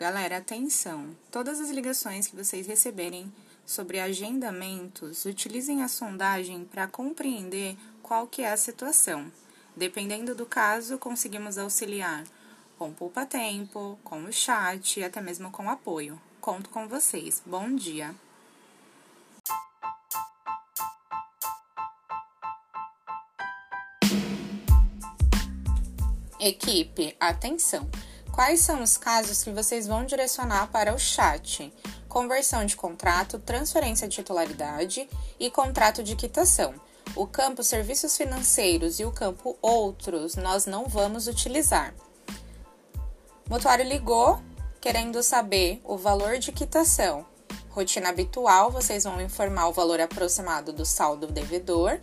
Galera, atenção! Todas as ligações que vocês receberem sobre agendamentos, utilizem a sondagem para compreender qual que é a situação. Dependendo do caso, conseguimos auxiliar com Poupa Tempo, com o chat e até mesmo com apoio. Conto com vocês. Bom dia! Equipe, atenção! Quais são os casos que vocês vão direcionar para o chat? Conversão de contrato, transferência de titularidade e contrato de quitação. O campo serviços financeiros e o campo outros nós não vamos utilizar. O mutuário ligou querendo saber o valor de quitação. Rotina habitual, vocês vão informar o valor aproximado do saldo devedor.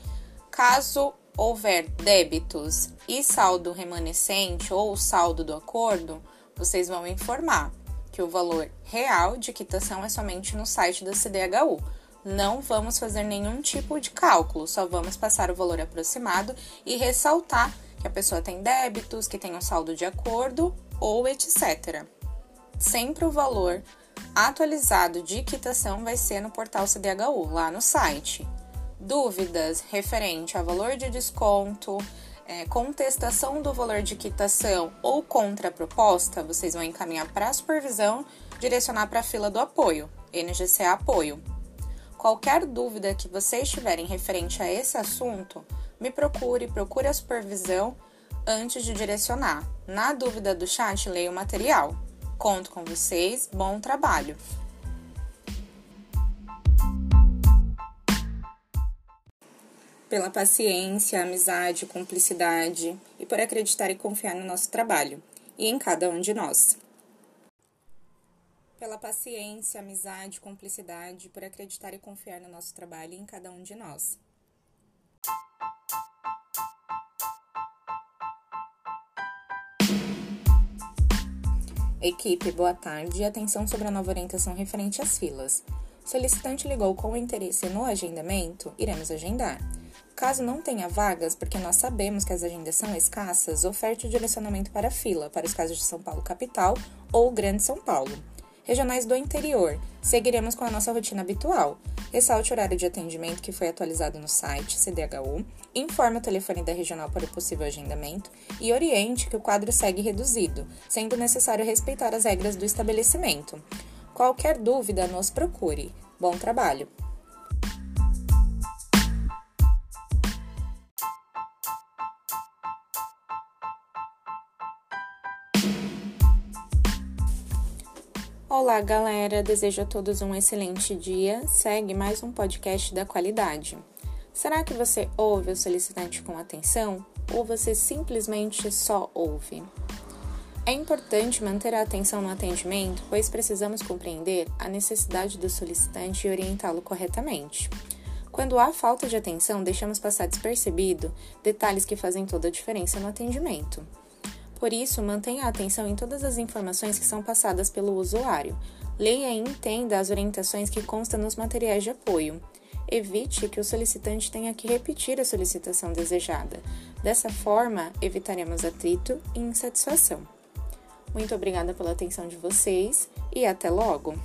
Caso houver débitos e saldo remanescente ou saldo do acordo, vocês vão informar que o valor real de quitação é somente no site da CDHU. Não vamos fazer nenhum tipo de cálculo, só vamos passar o valor aproximado e ressaltar que a pessoa tem débitos, que tem um saldo de acordo ou etc. Sempre o valor atualizado de quitação vai ser no portal CDHU, lá no site dúvidas referente a valor de desconto, é, contestação do valor de quitação ou contraproposta, vocês vão encaminhar para a supervisão, direcionar para a fila do apoio, NGCA Apoio. Qualquer dúvida que vocês tiverem referente a esse assunto, me procure, procure a supervisão antes de direcionar. Na dúvida do chat, leia o material. Conto com vocês, bom trabalho! Pela paciência, amizade, cumplicidade e por acreditar e confiar no nosso trabalho e em cada um de nós. Pela paciência, amizade, cumplicidade, por acreditar e confiar no nosso trabalho e em cada um de nós. Equipe, boa tarde e atenção sobre a nova orientação referente às filas. Solicitante ligou com interesse no agendamento, iremos agendar. Caso não tenha vagas, porque nós sabemos que as agendas são escassas, oferte o direcionamento para a fila, para os casos de São Paulo capital ou Grande São Paulo. Regionais do interior, seguiremos com a nossa rotina habitual. Ressalte o horário de atendimento que foi atualizado no site CDHU, informe o telefone da regional para o possível agendamento e oriente que o quadro segue reduzido, sendo necessário respeitar as regras do estabelecimento. Qualquer dúvida, nos procure. Bom trabalho! Olá, galera! Desejo a todos um excelente dia. Segue mais um podcast da qualidade. Será que você ouve o solicitante com atenção ou você simplesmente só ouve? É importante manter a atenção no atendimento, pois precisamos compreender a necessidade do solicitante e orientá-lo corretamente. Quando há falta de atenção, deixamos passar despercebido detalhes que fazem toda a diferença no atendimento. Por isso, mantenha a atenção em todas as informações que são passadas pelo usuário. Leia e entenda as orientações que constam nos materiais de apoio. Evite que o solicitante tenha que repetir a solicitação desejada. Dessa forma, evitaremos atrito e insatisfação. Muito obrigada pela atenção de vocês e até logo!